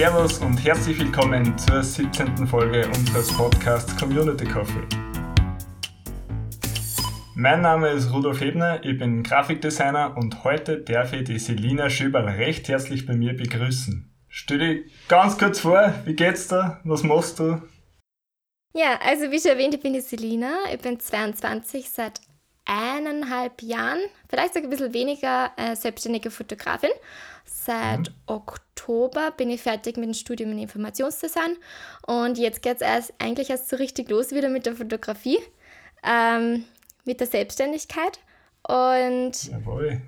Servus und herzlich willkommen zur 17. Folge unseres Podcasts Community Coffee. Mein Name ist Rudolf Hebner, ich bin Grafikdesigner und heute darf ich die Selina Schöberl recht herzlich bei mir begrüßen. Stell dich ganz kurz vor, wie geht's dir? Was machst du? Ja, also wie schon erwähnt, ich bin die Selina, ich bin 22, seit eineinhalb Jahren, vielleicht sogar ein bisschen weniger, äh, selbstständige Fotografin. Seit mhm. Oktober bin ich fertig mit dem Studium in Informationsdesign und jetzt geht es erst, eigentlich erst so richtig los wieder mit der Fotografie, ähm, mit der Selbstständigkeit. Und Jawohl.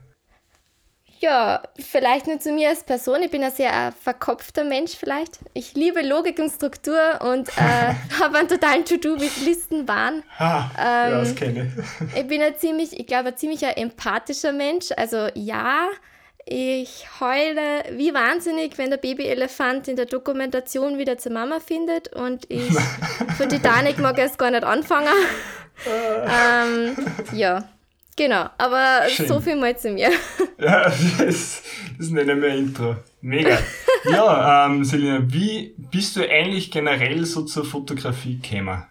Ja, vielleicht nur zu mir als Person. Ich bin ein sehr verkopfter Mensch vielleicht. Ich liebe Logik und Struktur und äh, habe einen totalen To-Do mit Listenwahn. Ha, ähm, ja, das kenne ich. ich bin ein ziemlich, ich glaube, ein ziemlich empathischer Mensch. Also ja, ich heule wie wahnsinnig, wenn der Babyelefant in der Dokumentation wieder zur Mama findet und ich von Titanic mag erst gar nicht anfangen. ähm, ja, Genau, aber Schön. so viel mal zu mir. Ja, das, das nenne wir Intro. Mega. Ja, ähm, Selina, wie bist du eigentlich generell so zur Fotografie gekommen?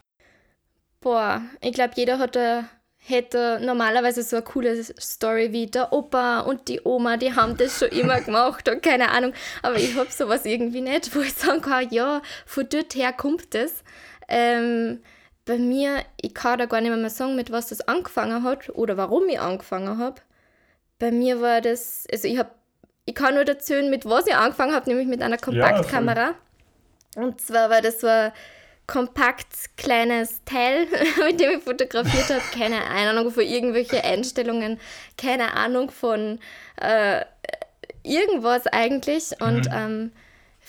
Boah, ich glaube, jeder hat a, hätte normalerweise so eine coole Story wie der Opa und die Oma, die haben das schon immer gemacht und keine Ahnung. Aber ich habe sowas irgendwie nicht, wo ich sagen kann, ja, von dort her kommt das. Ähm, bei mir, ich kann da gar nicht mehr sagen, mit was das angefangen hat oder warum ich angefangen habe. Bei mir war das, also ich habe, ich kann nur erzählen, mit was ich angefangen habe, nämlich mit einer Kompaktkamera. Ja, und zwar war das so ein kompakt kleines Teil, mit dem ich fotografiert habe. Keine Ahnung von irgendwelchen Einstellungen, keine Ahnung von äh, irgendwas eigentlich. Und mhm. ähm,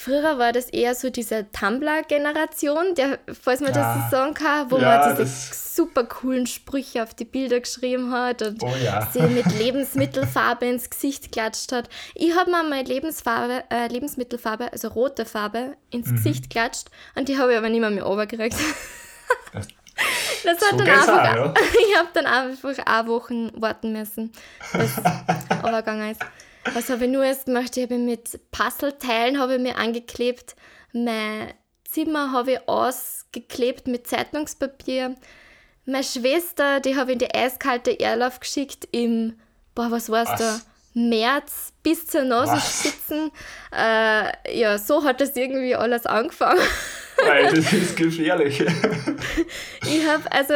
Früher war das eher so diese Tumblr-Generation, falls man ja. das so sagen kann, wo ja, man diese super coolen Sprüche auf die Bilder geschrieben hat und oh ja. sie mit Lebensmittelfarbe ins Gesicht klatscht hat. Ich habe mir meine Lebensfarbe, äh, Lebensmittelfarbe, also rote Farbe, ins mhm. Gesicht klatscht und die habe ich aber nicht mehr mehr runtergekriegt. Das, das hat so dann einfach, ja. ich habe dann einfach auch Wochen warten müssen, bis es ist. Was habe ich nur erst gemacht? Ich habe mit Puzzleteilen habe ich mir angeklebt. Mein Zimmer habe ich ausgeklebt mit Zeitungspapier. Meine Schwester, die habe ich in die eiskalte Erlauf geschickt im, boah, was war es da? März bis zur Nasenspitzen. Äh, ja, so hat das irgendwie alles angefangen. Weil das ist gefährlich. ich habe also,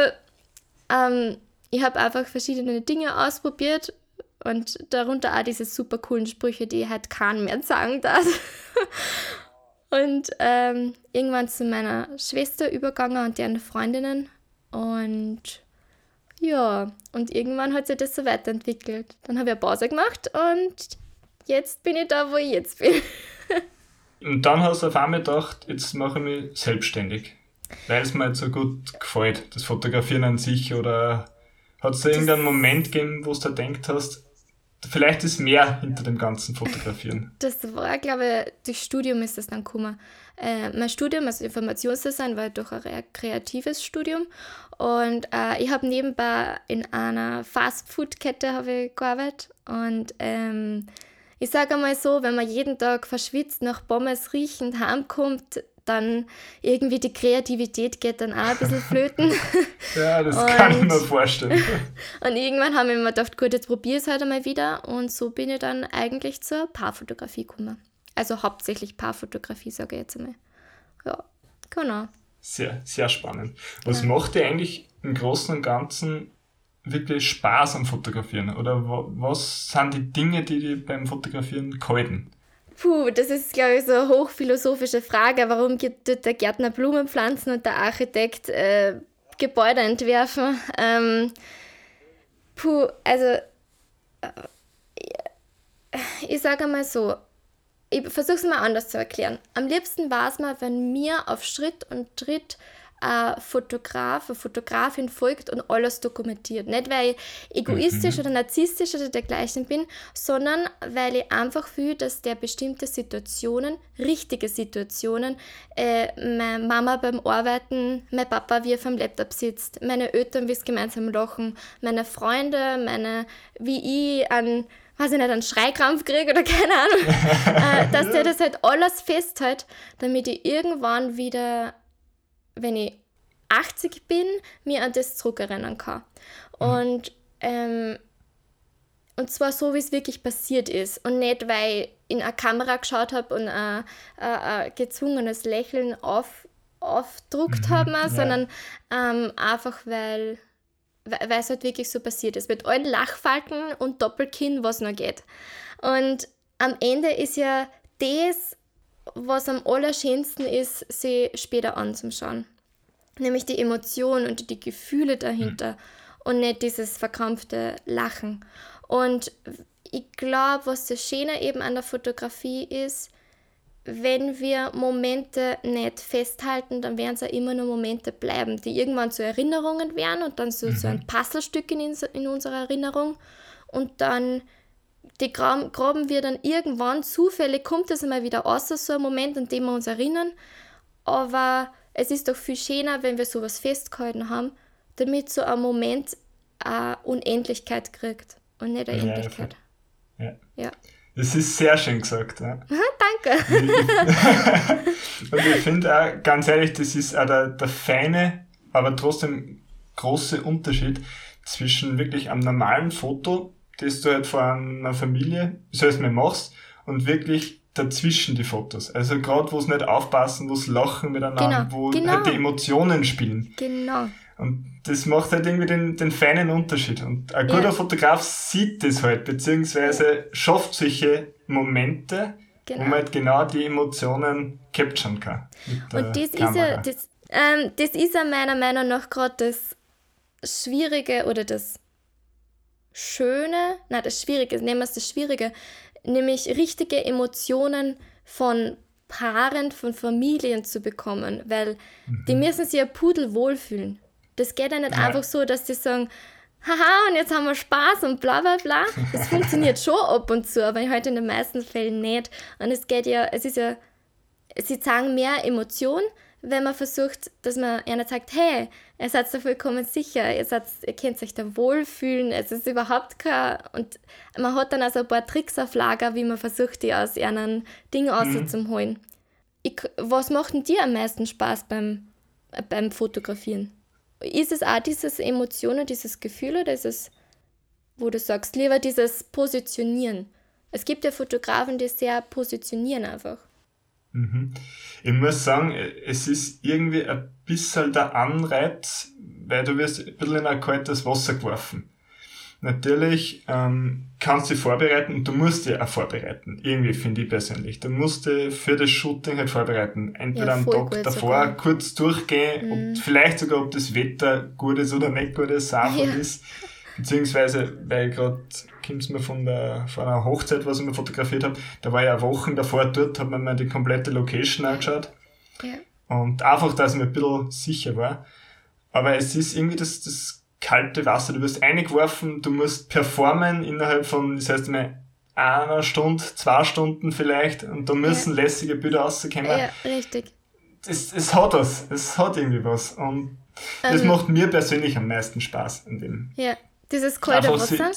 ähm, ich habe einfach verschiedene Dinge ausprobiert und darunter auch diese super coolen Sprüche, die halt keinen mehr sagen darf. und ähm, irgendwann zu meiner Schwester übergegangen und deren Freundinnen. Und ja, und irgendwann hat sich das so weiterentwickelt. Dann habe ich eine Pause gemacht und jetzt bin ich da, wo ich jetzt bin. und dann hast du auf einmal gedacht, jetzt mache ich mich selbstständig. Weil es mir jetzt so gut gefällt, das Fotografieren an sich oder hat es da irgendeinen Moment gegeben, wo du denkt hast, vielleicht ist mehr hinter dem ganzen Fotografieren. Das war, glaube ich, durch Studium ist das dann gekommen. Äh, mein Studium, also Informationsdesign, war doch ein kreatives Studium. Und äh, ich habe nebenbei in einer Fastfood-Kette gearbeitet. Und ähm, ich sage einmal so, wenn man jeden Tag verschwitzt nach Pommes riechend heimkommt, dann irgendwie die Kreativität geht dann auch ein bisschen flöten. ja, das und, kann ich mir vorstellen. und irgendwann haben wir mir gedacht, gut, jetzt probiere ich es halt einmal wieder. Und so bin ich dann eigentlich zur Paarfotografie gekommen. Also hauptsächlich Paarfotografie, sage ich jetzt einmal. Ja, genau. Sehr, sehr spannend. Was ja. macht dir eigentlich im Großen und Ganzen wirklich Spaß am Fotografieren? Oder was sind die Dinge, die dir beim Fotografieren gehalten? Puh, das ist, glaube ich, so eine hochphilosophische Frage. Warum gibt der Gärtner Blumen pflanzen und der Architekt äh, Gebäude entwerfen? Ähm, puh, also, äh, ich sage mal so, ich versuche es mal anders zu erklären. Am liebsten war es mal, wenn mir auf Schritt und Tritt ein Fotograf, eine Fotografin folgt und alles dokumentiert. Nicht, weil ich egoistisch mhm. oder narzisstisch oder dergleichen bin, sondern weil ich einfach fühle, dass der bestimmte Situationen, richtige Situationen, äh, meine Mama beim Arbeiten, mein Papa, wie er vom Laptop sitzt, meine Eltern, wie es gemeinsam lachen, meine Freunde, meine, wie ich an weiß ich nicht, einen Schreikrampf kriege oder keine Ahnung, äh, dass der das halt alles festhält, damit ich irgendwann wieder wenn ich 80 bin, mir an das zurückerinnern kann. Mhm. Und, ähm, und zwar so, wie es wirklich passiert ist. Und nicht, weil ich in eine Kamera geschaut habe und ein, ein, ein, gezwungenes Lächeln auf, aufdruckt mhm. habe, ja. sondern ähm, einfach, weil weil es halt wirklich so passiert ist. Mit allen Lachfalten und Doppelkinn, was noch geht. Und am Ende ist ja das was am allerschönsten ist, sie später anzuschauen. Nämlich die Emotionen und die Gefühle dahinter mhm. und nicht dieses verkrampfte Lachen. Und ich glaube, was das Schöne eben an der Fotografie ist, wenn wir Momente nicht festhalten, dann werden es ja immer nur Momente bleiben, die irgendwann zu Erinnerungen werden und dann so, mhm. so ein mhm. Puzzlestück in, in unserer Erinnerung. Und dann die graben, wir dann irgendwann zufällig, kommt es einmal wieder aus, so ein Moment, an den wir uns erinnern. Aber es ist doch viel schöner, wenn wir sowas festgehalten haben, damit so ein Moment eine Unendlichkeit kriegt und nicht eine ja, Endlichkeit. Ja. ja. Das ist sehr schön gesagt. Ja. Danke. und ich finde auch, ganz ehrlich, das ist auch der, der feine, aber trotzdem große Unterschied zwischen wirklich einem normalen Foto das du halt vor einer Familie, so heißt man machst, und wirklich dazwischen die Fotos. Also gerade wo es nicht aufpassen, wo es lachen miteinander, genau, wo genau. halt die Emotionen spielen. Genau. Und das macht halt irgendwie den, den feinen Unterschied. Und ein guter ja. Fotograf sieht das halt, beziehungsweise schafft solche Momente, genau. wo man halt genau die Emotionen capturen kann. Und das Kamera. ist ja, das, ähm, das ist ja meiner Meinung nach gerade das Schwierige oder das Schöne, na das Schwierige, nehmen wir es das Schwierige, nämlich richtige Emotionen von Paaren, von Familien zu bekommen, weil mhm. die müssen sich ja Pudel wohlfühlen. Das geht ja nicht ja. einfach so, dass die sagen, haha, und jetzt haben wir Spaß und bla bla bla. Das funktioniert schon ab und zu, aber heute in den meisten Fällen nicht. Und es geht ja, es ist ja, sie zeigen mehr Emotion, wenn man versucht, dass man einer sagt, hey, ihr seid da vollkommen sicher, ihr, seid, ihr könnt euch da wohlfühlen, es ist überhaupt kein... Und man hat dann also ein paar Tricks auf Lager, wie man versucht, die aus einem Ding mhm. rauszuholen. Ich, was macht denn dir am meisten Spaß beim, beim Fotografieren? Ist es auch dieses Emotionen, dieses Gefühl oder ist es, wo du sagst, lieber dieses Positionieren? Es gibt ja Fotografen, die sehr positionieren einfach. Mhm. Ich muss sagen, es ist irgendwie ein bisschen der Anreiz, weil du wirst ein bisschen in ein kaltes Wasser geworfen. Natürlich ähm, kannst du dich vorbereiten und du musst dich auch vorbereiten. Irgendwie finde ich persönlich. Du musst dich für das Shooting halt vorbereiten. Entweder ja, am Tag davor sogar. kurz durchgehen, mhm. ob, vielleicht sogar, ob das Wetter gut ist oder nicht gut ist, ja. ist. Beziehungsweise, weil gerade kommt mir von der von einer Hochzeit, was ich mir fotografiert habe, da war ja Wochen davor dort, hat man mir die komplette Location angeschaut. Ja. Und einfach, dass ich mir ein bisschen sicher war. Aber es ist irgendwie das, das kalte Wasser. Du wirst eingeworfen, du musst performen innerhalb von, das heißt mal, einer Stunde, zwei Stunden vielleicht, und da müssen ja. lässige Bilder rauskommen. Ja, richtig. Es, es hat was, es hat irgendwie was. Und das ähm, macht mir persönlich am meisten Spaß in dem. Ja, dieses kalte Wasser.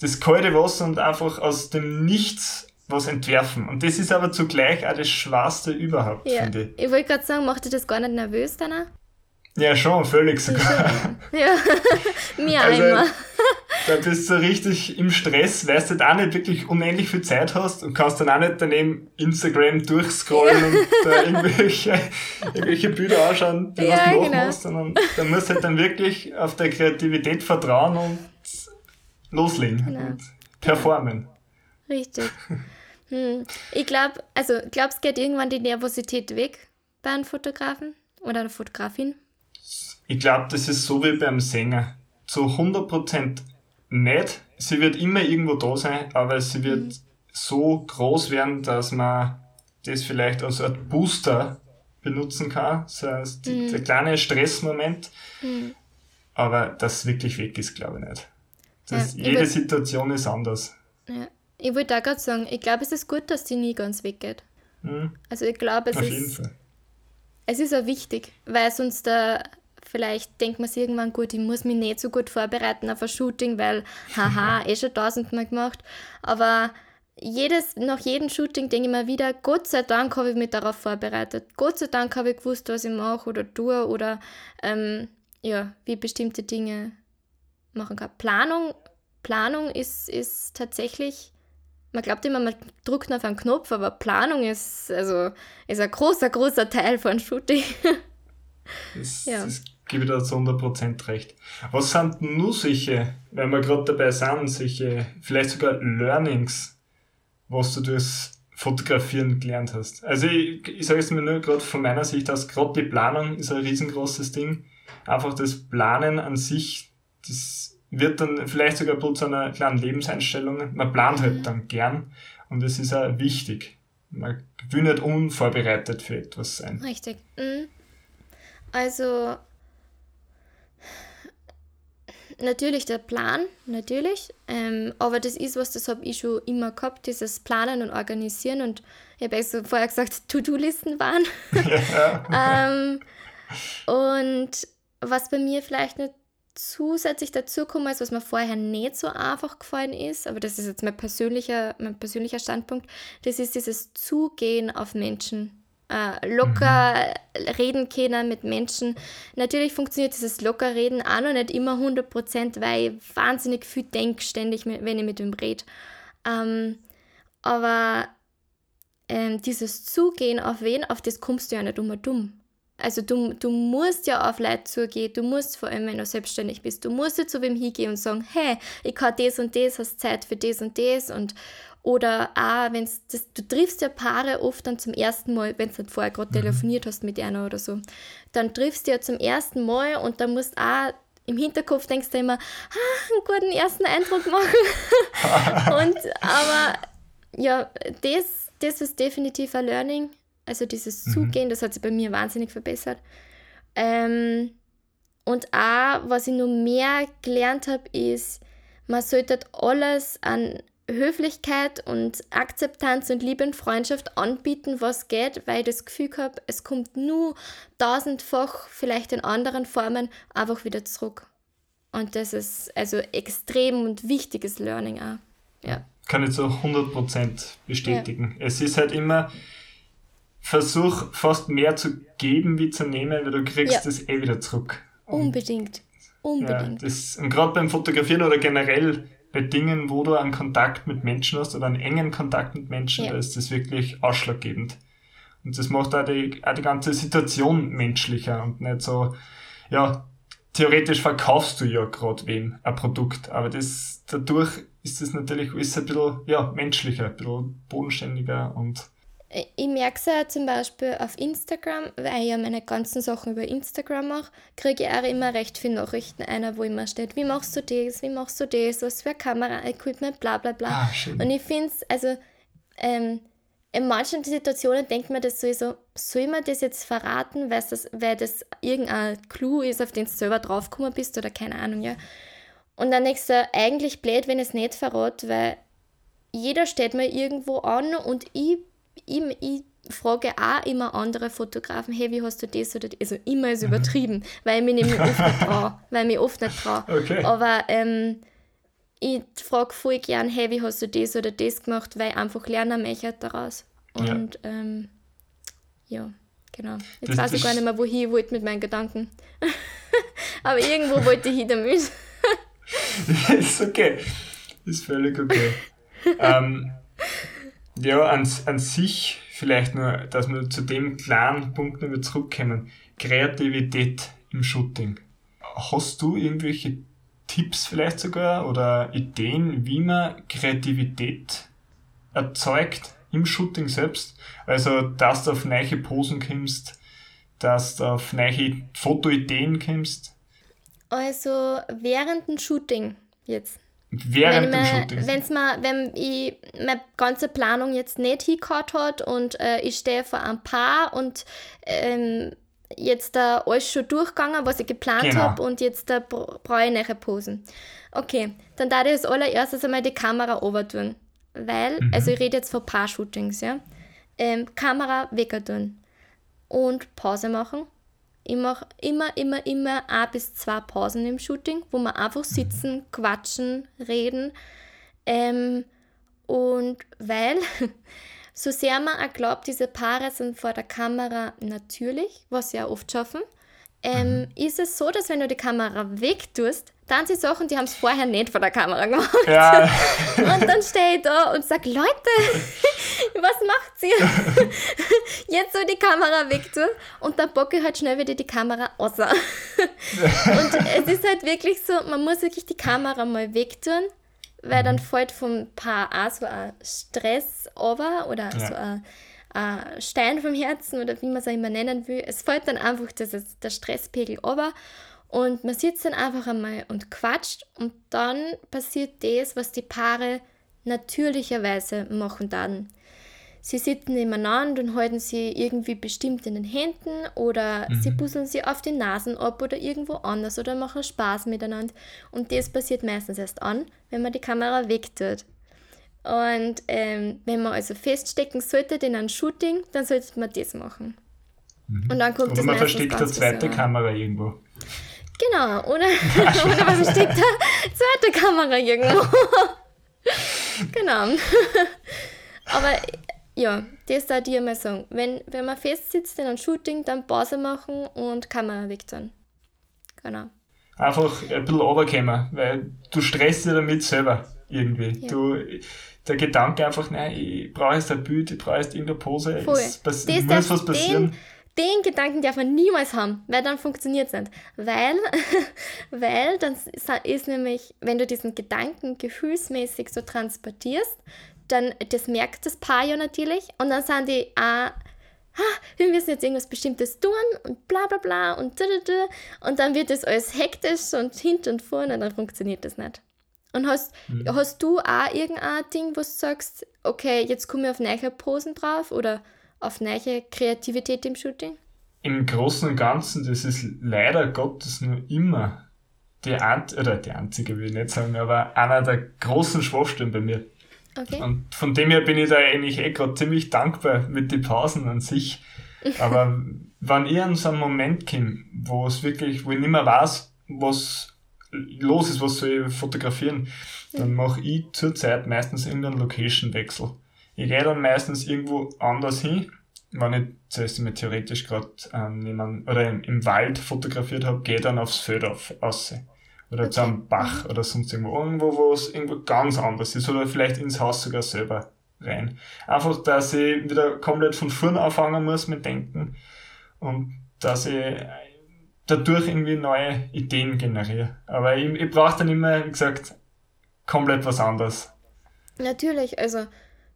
Das kalte Wasser und einfach aus dem Nichts was entwerfen. Und das ist aber zugleich auch das Schwarste überhaupt, ja. finde ich. Ich wollte gerade sagen, macht dir das gar nicht nervös dann auch? Ja, schon, völlig sogar. Ja, mir also, einmal. Da bist du richtig im Stress, weil du auch nicht wirklich unendlich viel Zeit hast und kannst dann auch nicht daneben Instagram durchscrollen ja. und da irgendwelche, irgendwelche Bilder anschauen, die ja, du machen genau. musst, sondern da musst du halt dann wirklich auf der Kreativität vertrauen und loslegen genau. und performen. Richtig. Hm. Ich glaube, also glaubst du, geht irgendwann die Nervosität weg bei einem Fotografen oder einer Fotografin? Ich glaube, das ist so wie beim Sänger. Zu 100% nicht. Sie wird immer irgendwo da sein, aber sie wird mhm. so groß werden, dass man das vielleicht als ein Booster benutzen kann, als die, mhm. der kleine Stressmoment. Mhm. Aber das wirklich weg ist, glaube ich nicht. Das, ja, jede Situation ist anders. Ja. Ich wollte auch gerade sagen, ich glaube, es ist gut, dass die nie ganz weggeht. Mhm. Also ich glaube, es Auf ist. Jeden Fall. Es ist auch wichtig, weil sonst da vielleicht denkt man sich irgendwann, gut, ich muss mich nicht so gut vorbereiten auf ein Shooting, weil, haha, eh schon tausendmal gemacht. Aber jedes, nach jedem Shooting denke ich mir wieder, Gott sei Dank habe ich mich darauf vorbereitet. Gott sei Dank habe ich gewusst, was ich mache oder tue oder ähm, ja, wie bestimmte Dinge machen kann. Planung, Planung ist, ist tatsächlich, man glaubt immer, man drückt auf einen Knopf, aber Planung ist, also, ist ein großer, großer Teil von Shooting. Das, ja. das gebe da zu 100% recht. Was sind nur solche, wenn wir gerade dabei sind, solche, vielleicht sogar Learnings, was du durchs Fotografieren gelernt hast? Also ich, ich sage es mir nur gerade von meiner Sicht aus, gerade die Planung ist ein riesengroßes Ding. Einfach das Planen an sich, das wird dann vielleicht sogar ein zu einer kleinen Lebenseinstellung. Man plant halt dann gern und es ist auch wichtig. Man will nicht unvorbereitet für etwas sein. Richtig. Mhm. Also natürlich der Plan, natürlich. Ähm, aber das ist was, das habe ich schon immer gehabt, dieses Planen und Organisieren. Und ich habe also vorher gesagt, To-Do-Listen waren. Ja. ähm, und was bei mir vielleicht nicht zusätzlich dazu kommt, ist, was mir vorher nicht so einfach gefallen ist, aber das ist jetzt mein persönlicher, mein persönlicher Standpunkt, das ist dieses Zugehen auf Menschen äh, locker mhm. reden können mit Menschen. Natürlich funktioniert dieses locker reden auch noch nicht immer 100%, weil ich wahnsinnig viel denke ständig, wenn ich mit ihm rede. Ähm, aber ähm, dieses Zugehen auf wen, auf das kommst du ja nicht immer dumm. Also du, du musst ja auf Leute zugehen, du musst vor allem, wenn du selbstständig bist, du musst ja zu wem hingehen und sagen, hey, ich kann das und das, hast Zeit für das und das und oder auch, wenn du triffst ja Paare oft dann zum ersten Mal, wenn du nicht vorher gerade mhm. telefoniert hast mit einer oder so, dann triffst du ja zum ersten Mal und dann musst auch im Hinterkopf denkst du immer, ah, einen guten ersten Eindruck machen. und aber ja, das, das ist definitiv ein Learning. Also dieses mhm. Zugehen, das hat sich bei mir wahnsinnig verbessert. Ähm, und auch, was ich noch mehr gelernt habe, ist, man sollte alles an Höflichkeit und Akzeptanz und Liebe und Freundschaft anbieten, was geht, weil ich das Gefühl habe, es kommt nur tausendfach, vielleicht in anderen Formen, einfach wieder zurück. Und das ist also extrem und wichtiges Learning auch. Ja. Kann ich zu 100% bestätigen. Ja. Es ist halt immer, versuch fast mehr zu geben wie zu nehmen, weil du kriegst ja. es eh wieder zurück. Und Unbedingt. Unbedingt. Ja, das, und gerade beim Fotografieren oder generell bei Dingen, wo du einen Kontakt mit Menschen hast oder einen engen Kontakt mit Menschen, ja. da ist das wirklich ausschlaggebend. Und das macht auch die, auch die ganze Situation menschlicher und nicht so, ja, theoretisch verkaufst du ja gerade wem ein Produkt, aber das, dadurch ist es natürlich ist ein bisschen, ja, menschlicher, ein bisschen bodenständiger und ich merke es ja zum Beispiel auf Instagram, weil ich ja meine ganzen Sachen über Instagram mache, kriege ich auch immer recht viele Nachrichten einer, wo immer steht, wie machst du das, wie machst du das, was für Kamera-Equipment, bla bla bla. Ah, und ich finde es, also ähm, in manchen Situationen denkt man das sowieso, soll man das jetzt verraten, weil das, weil das irgendein Clou ist, auf den du selber draufgekommen bist oder keine Ahnung, ja. Und dann denkst du, eigentlich blöd, wenn ich es nicht verrate, weil jeder steht mir irgendwo an und ich ich, ich frage auch immer andere Fotografen, hey, wie hast du das oder das? Also immer ist mhm. übertrieben, weil ich mich nämlich oft nicht traue. Weil ich mich oft nicht traue. Okay. Aber ähm, ich frage voll gern, hey, wie hast du das oder das gemacht, weil ich einfach lernen möchte daraus. Und ja, ähm, ja genau. Jetzt das, weiß ich gar nicht mehr, wohin ich wollte mit meinen Gedanken. Aber irgendwo wollte ich hin damit. ist okay. Ist völlig okay. ähm, ja, an, an sich vielleicht nur, dass wir zu dem klaren Punkt noch zurückkommen. Kreativität im Shooting. Hast du irgendwelche Tipps vielleicht sogar oder Ideen, wie man Kreativität erzeugt im Shooting selbst? Also, dass du auf neue Posen kommst, dass du auf neue Fotoideen kommst? Also, während dem Shooting jetzt Während wenn dem Shooting. wenn's mal, wenn ich meine ganze Planung jetzt nicht hingehört hat und äh, ich stehe vor einem Paar und ähm, jetzt da alles schon durchgegangen, was ich geplant Genau. habe und jetzt da bra- brauche ich nachher Posen. Okay, dann darf ich als allererstes einmal die Kamera runter tun. Weil, Mhm. also ich rede jetzt von Paar-Shootings, ja. Ähm, Kamera weg tun und Pause machen. Ich mache immer, immer, immer ein bis zwei Pausen im Shooting, wo wir einfach sitzen, quatschen, reden. Ähm, und weil, so sehr man auch glaubt, diese Paare sind vor der Kamera natürlich, was sie ja oft schaffen, ähm, ist es so, dass wenn du die Kamera wegtust, dann sie Sachen, die haben es vorher nicht vor der Kamera gemacht. Ja, Und dann stehe ich da und sage, Leute, was macht ihr? Jetzt so die Kamera weg tun und dann bocke ich halt schnell wieder die Kamera raus. Und es ist halt wirklich so, man muss wirklich die Kamera mal wegtun, weil dann fällt vom Paar auch so ein Stress over oder Ja. so ein, ein Stein vom Herzen oder wie man es auch immer nennen will. Es fällt dann einfach das, der Stresspegel over und man sitzt dann einfach einmal und quatscht und dann passiert das, was die Paare natürlicherweise machen dann. Sie sitzen nebeneinander und halten sie irgendwie bestimmt in den Händen oder sie busseln sie auf die Nasen ab oder irgendwo anders oder machen Spaß miteinander. Und das passiert meistens erst an, wenn man die Kamera wegtut. Und ähm, wenn man also feststecken sollte in einem Shooting, dann sollte man das machen. Und dann kommt oder das man versteckt eine zweite. Kamera irgendwo. Genau, oder, oder man versteckt eine zweite Kamera irgendwo. genau. Aber ja, das da dir mal sagen. Wenn, wenn man fest sitzt in einem Shooting, dann Pause machen und Kamera weg tun. Genau. Einfach ein bisschen runterkommen, weil du stresst dich damit selber irgendwie. Ja. Du, der Gedanke einfach, nein, ich brauche jetzt ein Bild, ich brauche jetzt irgendeine Pose, Voll. es pass Das muss was passieren. Den, den Gedanken darf man niemals haben, weil dann funktioniert es nicht. Weil, weil dann ist, nämlich, wenn du diesen Gedanken gefühlsmäßig so transportierst, dann das merkt das Paar ja natürlich und dann sind die auch, ah, wir müssen jetzt irgendwas Bestimmtes tun und bla bla bla und da, da, da. und dann wird das alles hektisch und hinten und vorne und dann funktioniert das nicht. Und hast, hast du auch irgendein Ding, wo du sagst, okay, jetzt komme ich auf neue Posen drauf oder auf neue Kreativität im Shooting? Im Großen und Ganzen, das ist leider Gottes nur immer die, Ant oder die einzige, will ich nicht sagen, aber einer der großen Schwachstellen bei mir. Okay. Und von dem her bin ich da eigentlich eh gerade ziemlich dankbar mit den Pausen an sich. Aber wenn ich an so einen Moment komme, wo es wirklich, wo ich nicht mehr weiß, was los ist, was soll ich fotografieren, dann mache ich zurzeit meistens irgendeinen Location-Wechsel. Ich gehe dann meistens irgendwo anders hin. Wenn ich zuerst mal theoretisch gerade ähm, oder im, im Wald fotografiert habe, gehe dann aufs Feld auf, raus. Oder zu einem Bach oder sonst irgendwo. Irgendwo, wo es irgendwo ganz anders ist. Oder vielleicht ins Haus sogar selber rein. Einfach, dass ich wieder komplett von vorne anfangen muss mit Denken. Und dass ich dadurch irgendwie neue Ideen generiere. Aber ich, ich brauche dann immer, wie gesagt, komplett was anderes. Natürlich, also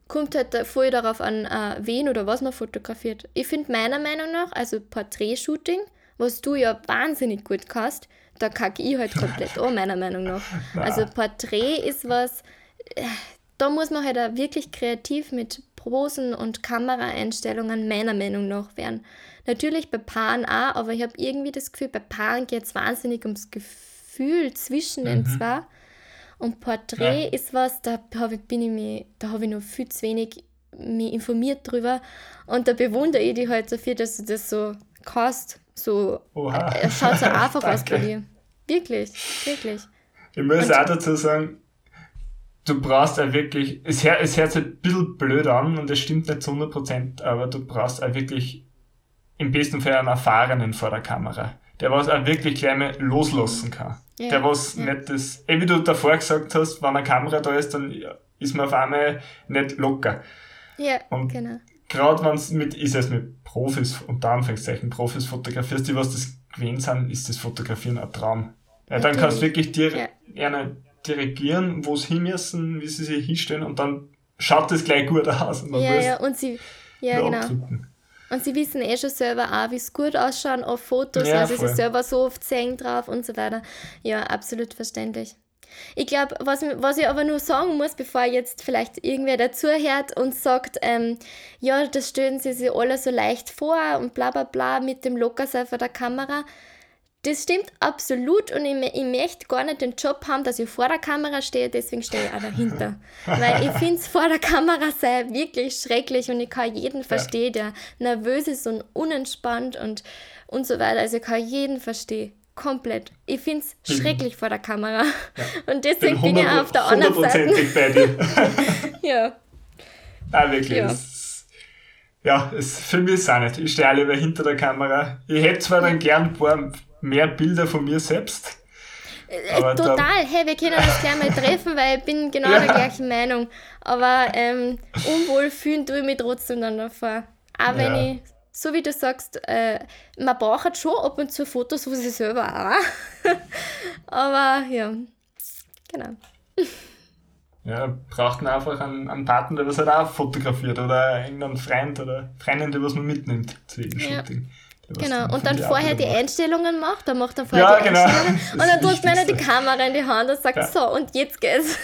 kommt halt voll darauf an, äh, wen oder was man fotografiert. Ich finde meiner Meinung nach, also Porträtshooting, was du ja wahnsinnig gut kannst, da kacke ich halt komplett an, meiner Meinung nach. Also Porträt ist was, äh, da muss man halt auch wirklich kreativ mit Posen und Kameraeinstellungen meiner Meinung nach werden. Natürlich bei Paaren auch, aber ich habe irgendwie das Gefühl, bei Paaren geht es wahnsinnig ums Gefühl zwischen den zwei. Und Porträt Ja. ist was, da hab ich, bin ich mir, da habe ich noch viel zu wenig mich informiert drüber. Und da bewundere ich dich halt dafür, dass du das so kannst. So, äh, es schaut so einfach aus bei dir. Wirklich, wirklich. Ich muss Und- auch dazu sagen, du brauchst auch wirklich, es, hör, es hört sich ein bisschen blöd an und es stimmt nicht zu 100%, aber du brauchst auch wirklich im besten Fall einen Erfahrenen vor der Kamera, der was auch wirklich gleich mal loslassen kann. Ja, der was ja. nicht das, eh wie du davor gesagt hast, wenn eine Kamera da ist, dann ist man auf einmal nicht locker. Ja, Und- genau. Gerade wenn es mit, ist es mit Profis, unter Anführungszeichen, Profis fotografierst, die was das gewöhnt sind, ist das Fotografieren ein Traum. Ja, dann kannst du wirklich dir Ja. dirigieren, wo sie hin müssen, wie sie sich hinstellen und dann schaut das gleich gut aus. Und man Ja, ja, und sie, ja, genau. abdrücken. Und sie wissen eh schon selber auch, wie es gut ausschaut auf Fotos, Ja, sie voll. sich selber so oft sehen drauf und so weiter. Ja, absolut verständlich. Ich glaube, was, was ich aber nur sagen muss, bevor jetzt vielleicht irgendwer dazuhört und sagt, ähm, ja, das stellen sie sich alle so leicht vor und bla bla bla mit dem Lockerseil vor der Kamera. Das stimmt absolut und ich, ich möchte gar nicht den Job haben, dass ich vor der Kamera stehe, deswegen stehe ich auch dahinter. Weil ich finde es vor der Kamera sei wirklich schrecklich und ich kann jeden verstehen, der nervös ist und unentspannt und, und so weiter. Also ich kann jeden verstehen. Komplett. Ich finde es schrecklich vor der Kamera. Ja. Und deswegen bin, 100, bin ich auf der anderen Seite. bei dir. ja. Ah, wirklich. Ja. Es, ja, es, für mich ist es auch nicht. Ich stehe lieber hinter der Kamera. Ich hätte zwar dann gern ein paar mehr Bilder von mir selbst. Äh, aber Total, dann, hey, wir können uns gleich mal treffen, weil ich bin genau ja. der gleichen Meinung. Aber ähm, unwohl fühlen tue ich mich trotzdem dann davor. Auch wenn ja. ich, so wie du sagst, äh, man braucht schon ab und zu Fotos von sich selber auch. aber ja, genau. Ja, braucht man einfach einen, einen Partner, der was halt auch fotografiert oder irgendeinen Freund oder Freundin, der was man mitnimmt zu jedem ja. Shooting. Genau, und dann vorher die Einstellungen macht, dann macht er vorher ja, die genau. Einstellungen und dann drückt man die Kamera in die Hand und sagt, ja. so, und jetzt geht's.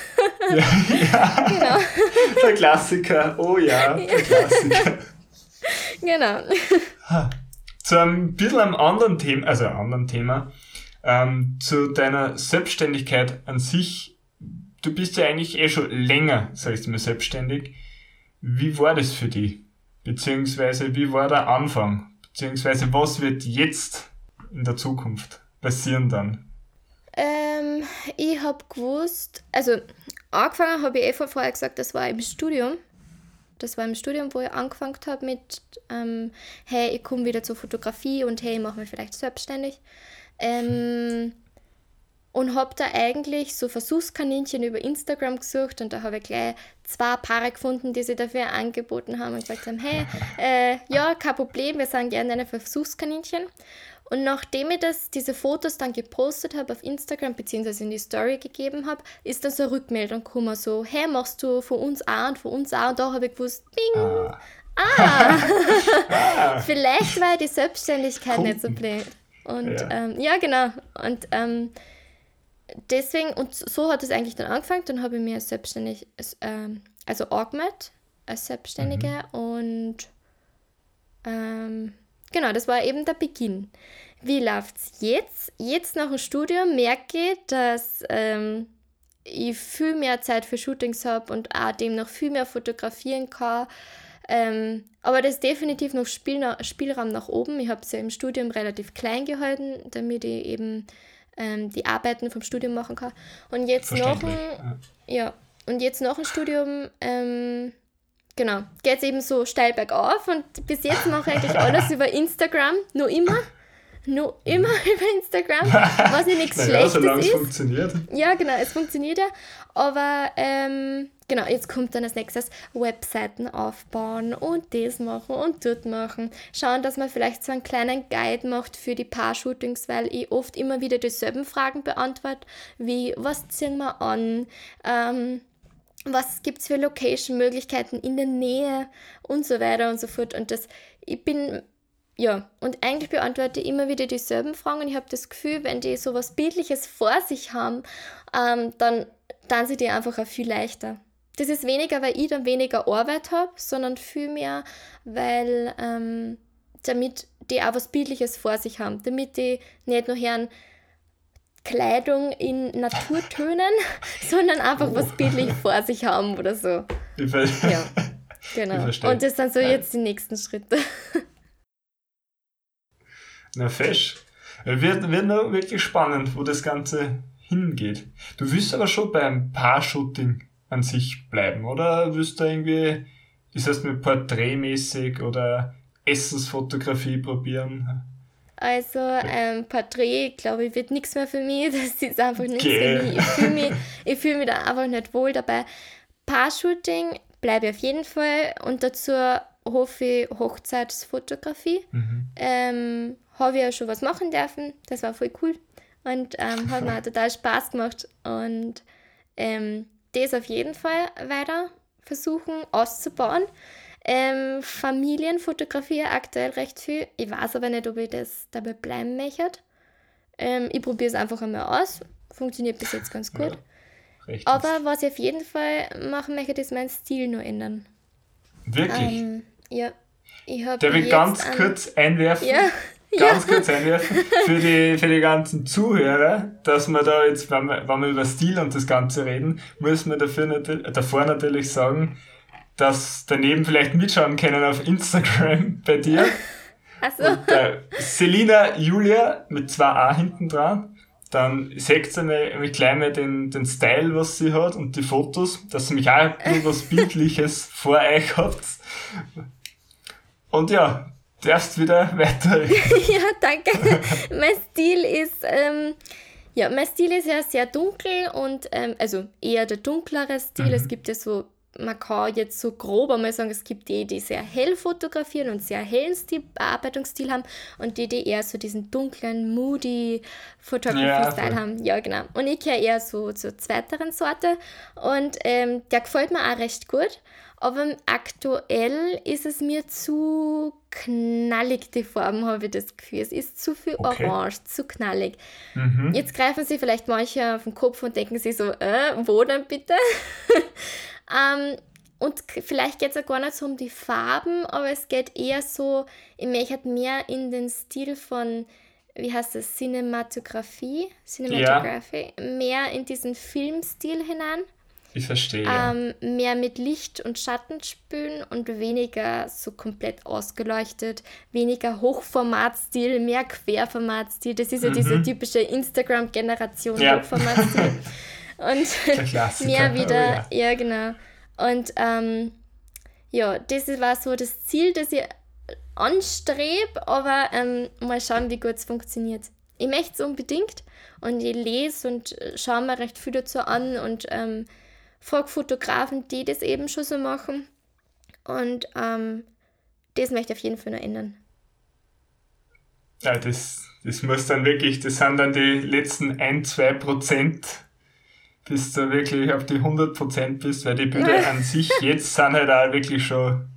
Ja, ja. genau. Der Klassiker, oh ja, der Klassiker. Genau. Zu einem bisschen einem anderen Thema, also einem anderen Thema, ähm, zu deiner Selbstständigkeit an sich. Du bist ja eigentlich eh schon länger, sag ich mal, selbstständig. Wie war das für dich? Beziehungsweise wie war der Anfang? Beziehungsweise was wird jetzt in der Zukunft passieren dann? Ähm, ich habe gewusst, also angefangen habe ich eh vorher gesagt, das war im Studium. Das war im Studium, wo ich angefangen habe mit, ähm, hey, ich komme wieder zur Fotografie und hey, ich mache mich vielleicht selbstständig. Ähm, und habe da eigentlich so Versuchskaninchen über Instagram gesucht und da habe ich gleich zwei Paare gefunden, die sich dafür angeboten haben und gesagt haben, hey, äh, ja, kein Problem, wir sind gerne deine Versuchskaninchen. Und nachdem ich das, diese Fotos dann gepostet habe auf Instagram bzw. in die Story gegeben habe, ist dann so eine Rückmeldung gekommen, so, hey, machst du von uns auch und von uns auch? Und da habe ich gewusst, bing, ah, ah. vielleicht war die Selbstständigkeit Kunden. nicht so blöd. Und ja, ähm, ja genau. Und ähm, deswegen, und so hat es eigentlich dann angefangen, dann habe ich mir selbstständig, ähm, also Augmet als Selbstständige mhm. und ähm, genau, das war eben der Beginn. Wie läuft es jetzt? Jetzt nach dem Studium merke ich, dass ähm, ich viel mehr Zeit für Shootings habe und auch demnach viel mehr fotografieren kann. Ähm, aber das ist definitiv noch Spiel, Spielraum nach oben. Ich habe es ja im Studium relativ klein gehalten, damit ich eben ähm, die Arbeiten vom Studium machen kann. Und jetzt noch ein, ja. und jetzt noch ein Studium, ähm, genau, geht es eben so steil bergauf und bis jetzt mache ich eigentlich alles über Instagram, nur immer. Nur immer über Instagram, was ja nichts naja, Schlechtes ist. funktioniert. Ja, genau, es funktioniert ja. Aber ähm, genau, jetzt kommt dann als nächstes Webseiten aufbauen und das machen und dort machen. Schauen, dass man vielleicht so einen kleinen Guide macht für die Paar-Shootings, weil ich oft immer wieder dieselben Fragen beantworte, wie was ziehen wir an, ähm, was gibt es für Location-Möglichkeiten in der Nähe und so weiter und so fort. Und das, ich bin ja, und eigentlich beantworte ich immer wieder dieselben Fragen und ich habe das Gefühl, wenn die sowas Bildliches vor sich haben, ähm, dann, dann sind die einfach auch viel leichter. Das ist weniger, weil ich dann weniger Arbeit habe, sondern vielmehr, weil ähm, damit die auch was Bildliches vor sich haben, damit die nicht nur hören, Kleidung in Naturtönen, sondern einfach was bildlich vor sich haben oder so. Ich ja, genau. Und das sind so jetzt die nächsten Schritte. Na, fesch. Wird, wird noch wirklich spannend, wo das Ganze hingeht. Du willst aber schon beim Paar-Shooting an sich bleiben, oder willst du irgendwie, ist das mit Porträtmäßig oder Essensfotografie probieren? Also ähm, Porträt, glaube ich, wird nichts mehr für mich. Das ist einfach nichts okay. für mich. Ich fühle mich, fühl mich da einfach nicht wohl dabei. Paar-Shooting bleibe ich auf jeden Fall und dazu hoffe ich Hochzeitsfotografie. Mhm. Ähm, habe ich ja schon was machen dürfen. Das war voll cool und ähm, hat mir total Spaß gemacht. Und ähm, das auf jeden Fall weiter versuchen auszubauen. Ähm, Familienfotografie aktuell recht viel. Ich weiß aber nicht, ob ich das dabei bleiben möchte. Ähm, ich probiere es einfach einmal aus. Funktioniert bis jetzt ganz gut. recht. Aber was ich auf jeden Fall machen möchte, ist meinen Stil nur ändern. Wirklich? Ähm, ja. Ich hab Darf ich jetzt ganz kurz einwerfen? Ja. Ganz kurz einwerfen für die, für die ganzen Zuhörer, dass wir da jetzt, wenn wir, wenn wir über Stil und das Ganze reden, müssen wir dafür natür- davor natürlich sagen, dass daneben vielleicht mitschauen können auf Instagram bei dir. Also, Der Selina Julia mit zwei A hinten dran. Dann seht ihr mal gleich mal den, den Style, was sie hat und die Fotos, dass ihr mich auch ein bisschen was Bildliches vor euch habt. Und ja, darfst wieder weiter. ja, danke. mein Stil ist, ähm, ja, mein Stil ist ja sehr dunkel und, ähm, also eher der dunklere Stil. Es gibt ja so, man kann jetzt so grob einmal sagen, es gibt die, die sehr hell fotografieren und sehr hellen Stil, Bearbeitungsstil haben und die, die eher so diesen dunklen, moody Photography-Style Ja, haben. Ja, genau. Und ich gehöre eher so zur zweiteren Sorte und ähm, der gefällt mir auch recht gut. Aber aktuell ist es mir zu knallig, die Farben, habe ich das Gefühl. Es ist zu viel Okay. orange, zu knallig. Mhm. Jetzt greifen sie vielleicht manche auf den Kopf und denken sich so, äh, wo denn bitte? ähm, und vielleicht geht es auch gar nicht so um die Farben, aber es geht eher so, ich halt mehr in den Stil von, wie heißt das, Cinematografie, Cinematography, mehr in diesen Filmstil hinein. Ich verstehe. ja. Ähm, mehr mit Licht und Schatten spülen und weniger so komplett ausgeleuchtet, weniger Hochformatstil, mehr Querformatstil. Das ist ja diese typische Instagram-Generation Mhm. Ja. Hochformatstil. und mehr wieder, Oh, ja. genau. Und ähm, ja, das war so das Ziel, das ich anstrebe, aber ähm, mal schauen, wie gut es funktioniert. Ich möchte es unbedingt und ich lese und äh, schaue mir recht viel dazu an und ähm, frage Fotografen, die das eben schon so machen. Und ähm, das möchte ich auf jeden Fall noch ändern. Ja, das, das muss dann wirklich, das sind dann die letzten 1, 2 Prozent, bis du wirklich auf die 100 Prozent bist, weil die Bilder an sich jetzt sind halt auch wirklich schon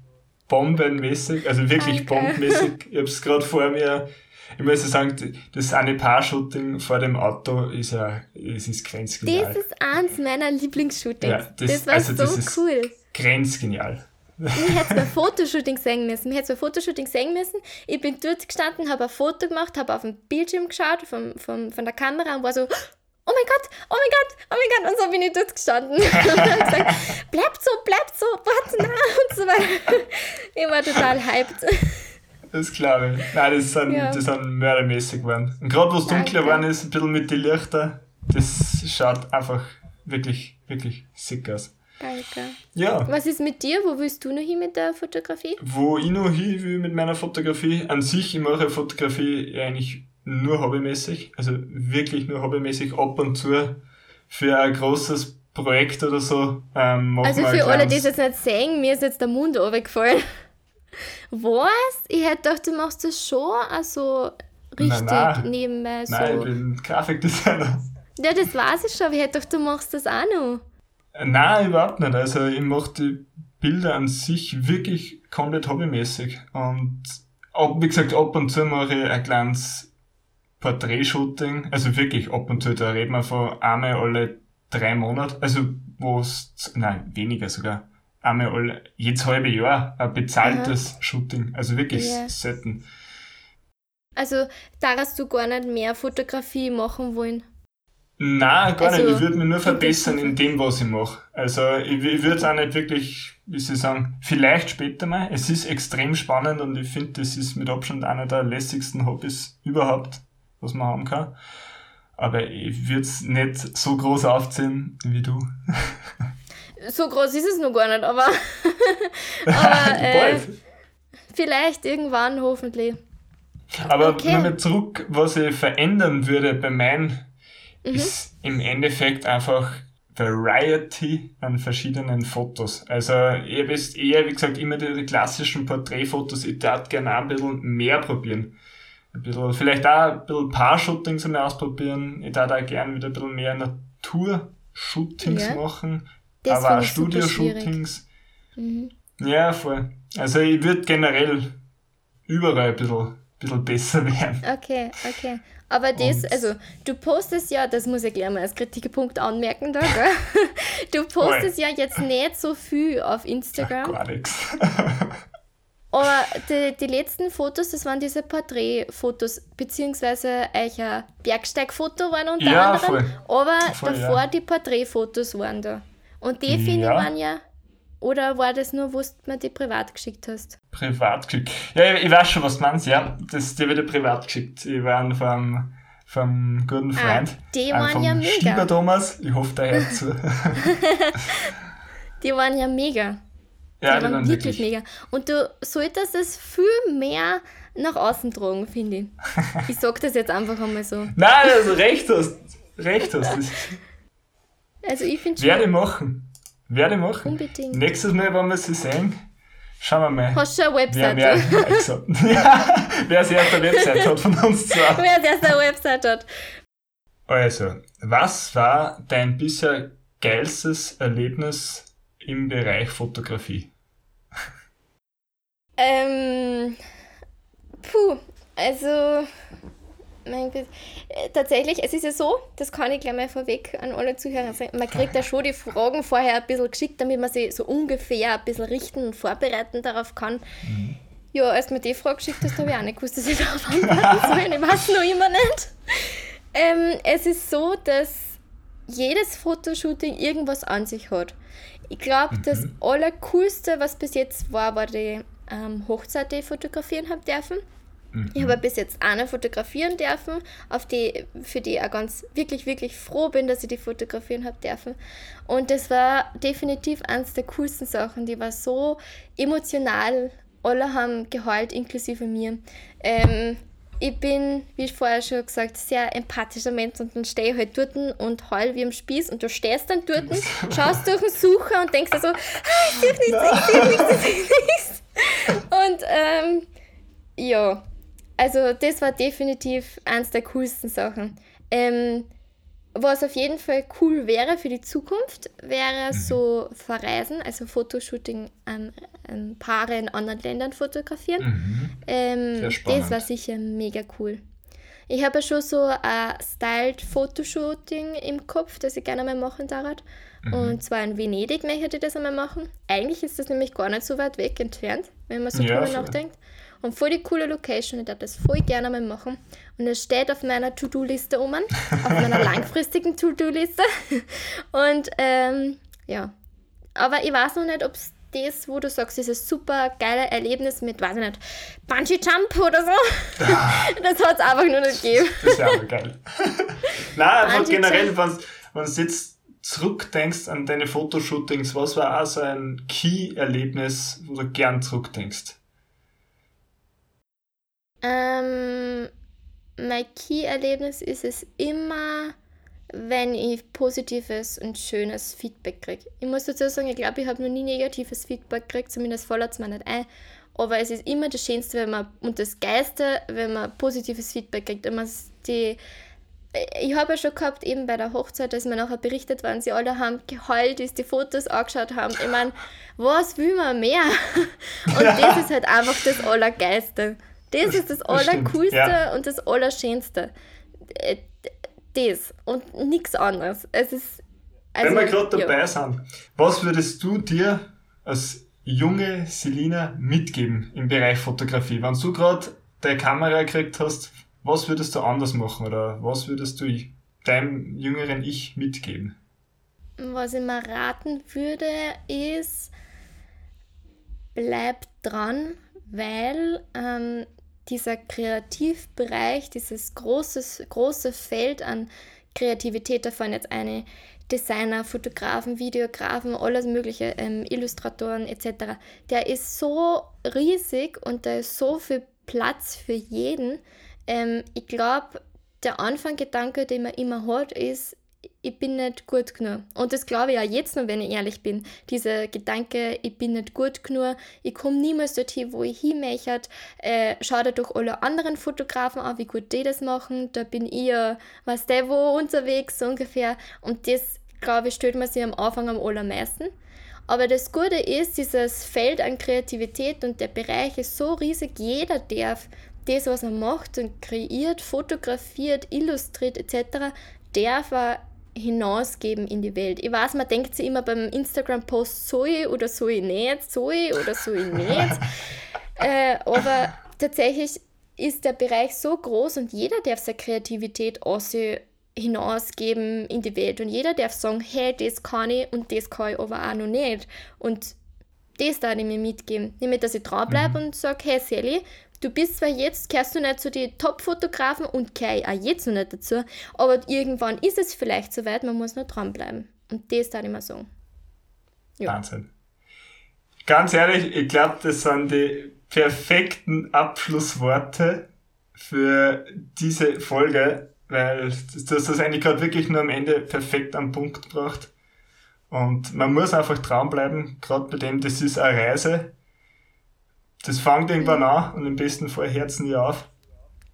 bombenmäßig, also wirklich Danke. bombenmäßig. Ich hab's gerade vor mir, ich muss sagen, das eine Paar-Shooting vor dem Auto ist ja, es ist grenzgenial. Das ist eins meiner Lieblingsshootings. Ja, das, das- war also so das cool. grenzgenial. Ich hätte bei Fotoshooting sehen müssen. Ich hätte Fotoshooting sehen müssen. Ich bin dort gestanden, habe ein Foto gemacht, habe auf den Bildschirm geschaut vom, vom, von der Kamera und war so, oh mein Gott, oh mein Gott, oh mein Gott. Und so bin ich dort gestanden. und habe gesagt, bleibt so, bleibt so, warte na und so weiter. Ich war total hyped. Das glaube ich. Nein, das sind, Ja. sind mördermäßig geworden. Und gerade wo es dunkler geworden ist, ein bisschen mit den Lichtern, das schaut einfach wirklich, wirklich sick aus. Danke. Ja, Was ist mit dir? Wo willst du noch hin mit der Fotografie? wo ich noch hin will mit meiner Fotografie, an sich, ich mache Fotografie eigentlich nur hobbymäßig, also wirklich nur hobbymäßig ab und zu für ein großes Projekt oder so. Ähm, Also für alle, die es jetzt nicht sehen, mir ist jetzt der Mund runtergefallen. Was? Ich hätte gedacht, du machst das schon also richtig nein. nebenbei so. Nein, ich bin Grafikdesigner. Ja, das weiß ich schon, aber ich hätte gedacht, du machst das auch noch. Nein, überhaupt nicht. Also ich mache die Bilder an sich wirklich komplett hobbymäßig. Und ab, wie gesagt, ab und zu mache ich ein kleines Porträtshooting. Also wirklich ab und zu, da reden wir von einmal alle drei Monate. Also wo es, nein, weniger sogar. Einmal alle, jedes halbe Jahr ein bezahltes Shooting. Also wirklich Ja. selten. Also, darfst du gar nicht mehr Fotografie machen wollen. Nein, gar Also, nicht. Ich würde mich nur verbessern in dem, was ich mache. Also ich, ich würde es auch nicht wirklich, wie soll ich sagen, vielleicht später mal. Es ist extrem spannend und ich finde, das ist mit Abstand einer der lässigsten Hobbys überhaupt, was man haben kann. Aber ich würde es nicht so groß aufziehen wie du. So groß ist es noch gar nicht, aber, aber äh, vielleicht irgendwann hoffentlich. Aber okay. nochmal zurück, was ich verändern würde bei meinen, Mhm. ist im Endeffekt einfach Variety an verschiedenen Fotos. Also ich habe jetzt eher, wie gesagt, immer die, die klassischen Porträtfotos. Ich darf gerne auch ein bisschen mehr probieren. Ein bisschen, vielleicht auch ein bisschen Paar-Shootings einmal ausprobieren. Ich darf auch gerne wieder ein bisschen mehr Natur-Shootings Ja. machen. Das aber auch Studio-Shootings. Mhm. Ja, voll. Also ich würde generell überall ein bisschen bisschen besser werden. Okay, okay. Aber das, und also du postest ja, das muss ich gleich mal als Kritikpunkt anmerken da, gell? Du postest ja jetzt nicht so viel auf Instagram. Ach, gar nichts. Aber die, die letzten Fotos, das waren diese Porträtfotos, beziehungsweise ein Bergsteigfoto waren unter ja, anderem, voll. aber voll, davor ja. die Porträtfotos waren da. Und die, finde ja. ich, waren ja oder war das nur, wo du mir die privat geschickt hast? Privat geschickt. Ja, ich, ich weiß schon, was du meinst, ja. Das, die wieder privat geschickt. Ich war vom, vom guten ah, Freund. Ah, die waren ja mega. Schieber Thomas. Ich hoffe, der hört zu. die waren ja mega. Ja, die, die waren wirklich, wirklich mega. Und du solltest es viel mehr nach außen tragen, finde ich. Ich sag das jetzt einfach einmal so. Nein, also recht hast. Recht hast. also ich finde schon. Werde machen. Werde machen. Unbedingt. Nächstes Mal, wenn wir sie sehen, schauen wir mal. Hast du schon eine Webseite? Wer, wer, ja, wer erst eine Webseite hat von uns zwei. Wer erst eine Webseite hat. Also, was war dein bisher geilstes Erlebnis im Bereich Fotografie? Ähm, puh, also mein Gott. Äh, tatsächlich, es ist ja so, das kann ich gleich mal vorweg an alle Zuhörer sagen, man kriegt ja schon die Fragen vorher ein bisschen geschickt, damit man sich so ungefähr ein bisschen richten und vorbereiten darauf kann. Mhm. Ja, als mir die Frage geschickt hast, habe ich auch nicht gewusst, dass ich darauf antworten soll. Ich weiß noch immer nicht. Ähm, es ist so, dass jedes Fotoshooting irgendwas an sich hat. Ich glaube, mhm. das Allercoolste, was bis jetzt war, war die ähm, Hochzeit, die ich fotografieren habe dürfen. Mhm. Ich habe bis jetzt eine fotografieren dürfen, auf die, für die ich auch ganz wirklich, wirklich froh bin, dass ich die fotografieren habe dürfen. Und das war definitiv eines der coolsten Sachen. Die war so emotional. Alle haben geheult, inklusive mir. Ähm, ich bin, wie ich vorher schon gesagt, sehr empathischer Mensch und dann stehe ich halt dort und heul wie am Spieß und du stehst dann dort, schaust durch den Sucher und denkst dir so, ah, ich sehe nichts, ich sehe nichts, ich sehe nichts. Und ähm, ja, also das war definitiv eines der coolsten Sachen. Ähm, was auf jeden Fall cool wäre für die Zukunft, wäre mhm. so Verreisen, also Fotoshooting an, an Paare in anderen Ländern fotografieren. Mhm. Ähm, das war sicher mega cool. Ich habe ja schon so ein Styled Fotoshooting im Kopf, das ich gerne mal machen darf. Mhm. Und zwar in Venedig möchte ich das einmal machen. Eigentlich ist das nämlich gar nicht so weit weg entfernt, wenn man so ja, drüber nachdenkt. Und voll die coole Location. Ich darf das voll gerne mal machen. Und es steht auf meiner To-Do-Liste um, auf meiner langfristigen To-Do-Liste. Und ähm, ja. Aber ich weiß noch nicht, ob es das, wo du sagst, dieses super geile Erlebnis mit, weiß ich nicht, Bungee Jump oder so. Ja. Das hat es einfach nur nicht gegeben. Das ist ja aber geil. Nein, einfach generell, wenn du jetzt zurückdenkst an deine Fotoshootings, was war auch so ein Key-Erlebnis, wo du gern zurückdenkst? Ähm, mein Key-Erlebnis ist es immer, wenn ich positives und schönes Feedback kriege. Ich muss dazu sagen, ich glaube, ich habe noch nie negatives Feedback gekriegt, zumindest fällt es mir nicht ein. Aber es ist immer das Schönste, wenn man, und das Geiste, wenn man positives Feedback kriegt. Und man die, ich habe ja schon gehabt, eben bei der Hochzeit, dass mir nachher berichtet waren, sie alle haben geheult, wie sie die Fotos angeschaut haben. Ich meine, was will man mehr? Und das ist halt einfach das Allergeiste. Das ist das Allercoolste ja. und das Allerschönste. Äh, das und nichts anderes. Es ist, also, Wenn wir gerade dabei ja. sind, was würdest du dir als junge Selina mitgeben im Bereich Fotografie? Wenn du gerade deine Kamera gekriegt hast, was würdest du anders machen oder was würdest du deinem jüngeren Ich mitgeben? Was ich mir raten würde, ist, bleib dran, weil ähm, dieser Kreativbereich, dieses großes, große Feld an Kreativität, davon jetzt eine Designer, Fotografen, Videografen, alles mögliche, ähm, Illustratoren etc., der ist so riesig und da ist so viel Platz für jeden. Ähm, ich glaube, der Anfanggedanke, den man immer hat, ist, ich bin nicht gut genug. Und das glaube ich auch jetzt noch, wenn ich ehrlich bin. Dieser Gedanke, ich bin nicht gut genug, ich komme niemals dorthin, wo ich hin möchte. Äh, schau dir doch alle anderen Fotografen an, wie gut die das machen. Da bin ich ja, was der wo unterwegs, so ungefähr. Und das, glaube ich, stellt man sich am Anfang am allermeisten. Aber das Gute ist, dieses Feld an Kreativität und der Bereich ist so riesig, jeder darf das, was er macht und kreiert, fotografiert, illustriert etc., darf er hinausgeben in die Welt. Ich weiß, man denkt sich immer beim Instagram-Post, soll ich oder soll ich nicht, soll ich oder soll ich nicht. äh, aber tatsächlich ist der Bereich so groß und jeder darf seine Kreativität aussehen hinausgeben in die Welt. Und jeder darf sagen, hey, das kann ich und das kann ich aber auch noch nicht. Und das darf ich mir mitgeben. Nämlich, dass ich dranbleibe mhm. und sage, hey Sally, du bist zwar jetzt, kehrst du nicht zu den Top-Fotografen und kehr auch jetzt noch nicht dazu, aber irgendwann ist es vielleicht soweit, man muss nur dranbleiben. Und das darf ich mir sagen. Wahnsinn. Ganz ehrlich, ich glaube, das sind die perfekten Abschlussworte für diese Folge weil du hast das eigentlich gerade wirklich nur am Ende perfekt am Punkt gebracht. Und man muss einfach dranbleiben, gerade bei dem, das ist eine Reise. Das fängt irgendwann an und im besten Fall Herzen nie auf.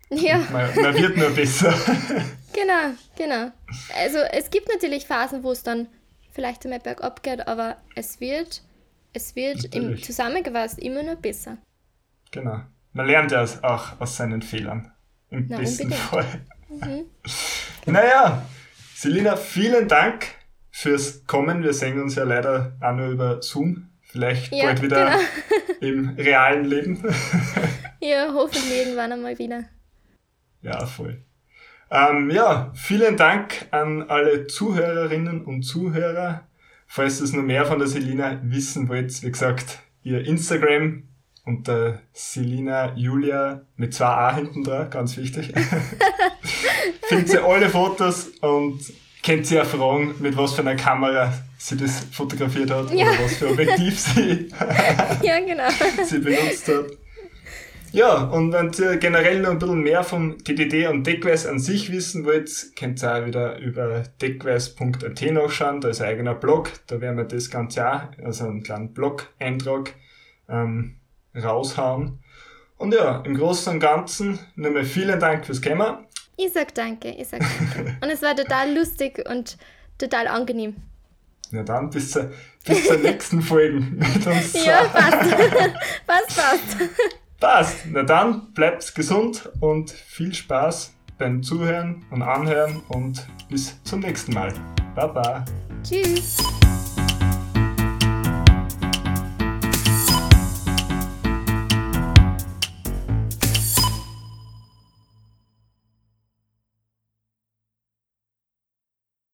Ja. Man, man, wird nur besser. genau, genau. Also es gibt natürlich Phasen, wo es dann vielleicht einmal bergab geht, aber es wird, es wird im zusammengefasst immer nur besser. Genau. Man lernt ja auch aus seinen Fehlern. Im Na, besten unbedingt. Fall. Mhm. Naja, Selina, vielen Dank fürs Kommen. Wir sehen uns ja leider auch nur über Zoom. Vielleicht ja, bald wieder genau. im realen Leben. ja, hoffentlich irgendwann einmal wieder. Ja, voll. Ähm, ja, vielen Dank an alle Zuhörerinnen und Zuhörer. Falls ihr noch mehr von der Selina wissen wollt, wie gesagt, ihr Instagram unter Selina Julia mit zwei A hinten dran, ganz wichtig. Findet ihr alle Fotos und könnt sie auch fragen, mit was für einer Kamera sie das fotografiert hat ja. oder was für Objektiv sie, ja, genau. sie benutzt hat. Ja, und wenn ihr generell noch ein bisschen mehr vom DDD und Deckwise an sich wissen wollt, könnt ihr auch wieder über deckwise.at nachschauen. Da ist ein eigener Blog, da werden wir das Ganze auch, also einen kleinen Blog-Eintrag ähm, raushauen. Und ja, im Großen und Ganzen nochmal vielen Dank fürs Kommen. Ich sag danke, ich sag danke. und es war total lustig und total angenehm. Ja dann, bis zur, bis zur nächsten Folge. Ja, passt. passt, passt. Passt. Na dann, bleibt gesund und viel Spaß beim Zuhören und Anhören und bis zum nächsten Mal. Baba. Tschüss.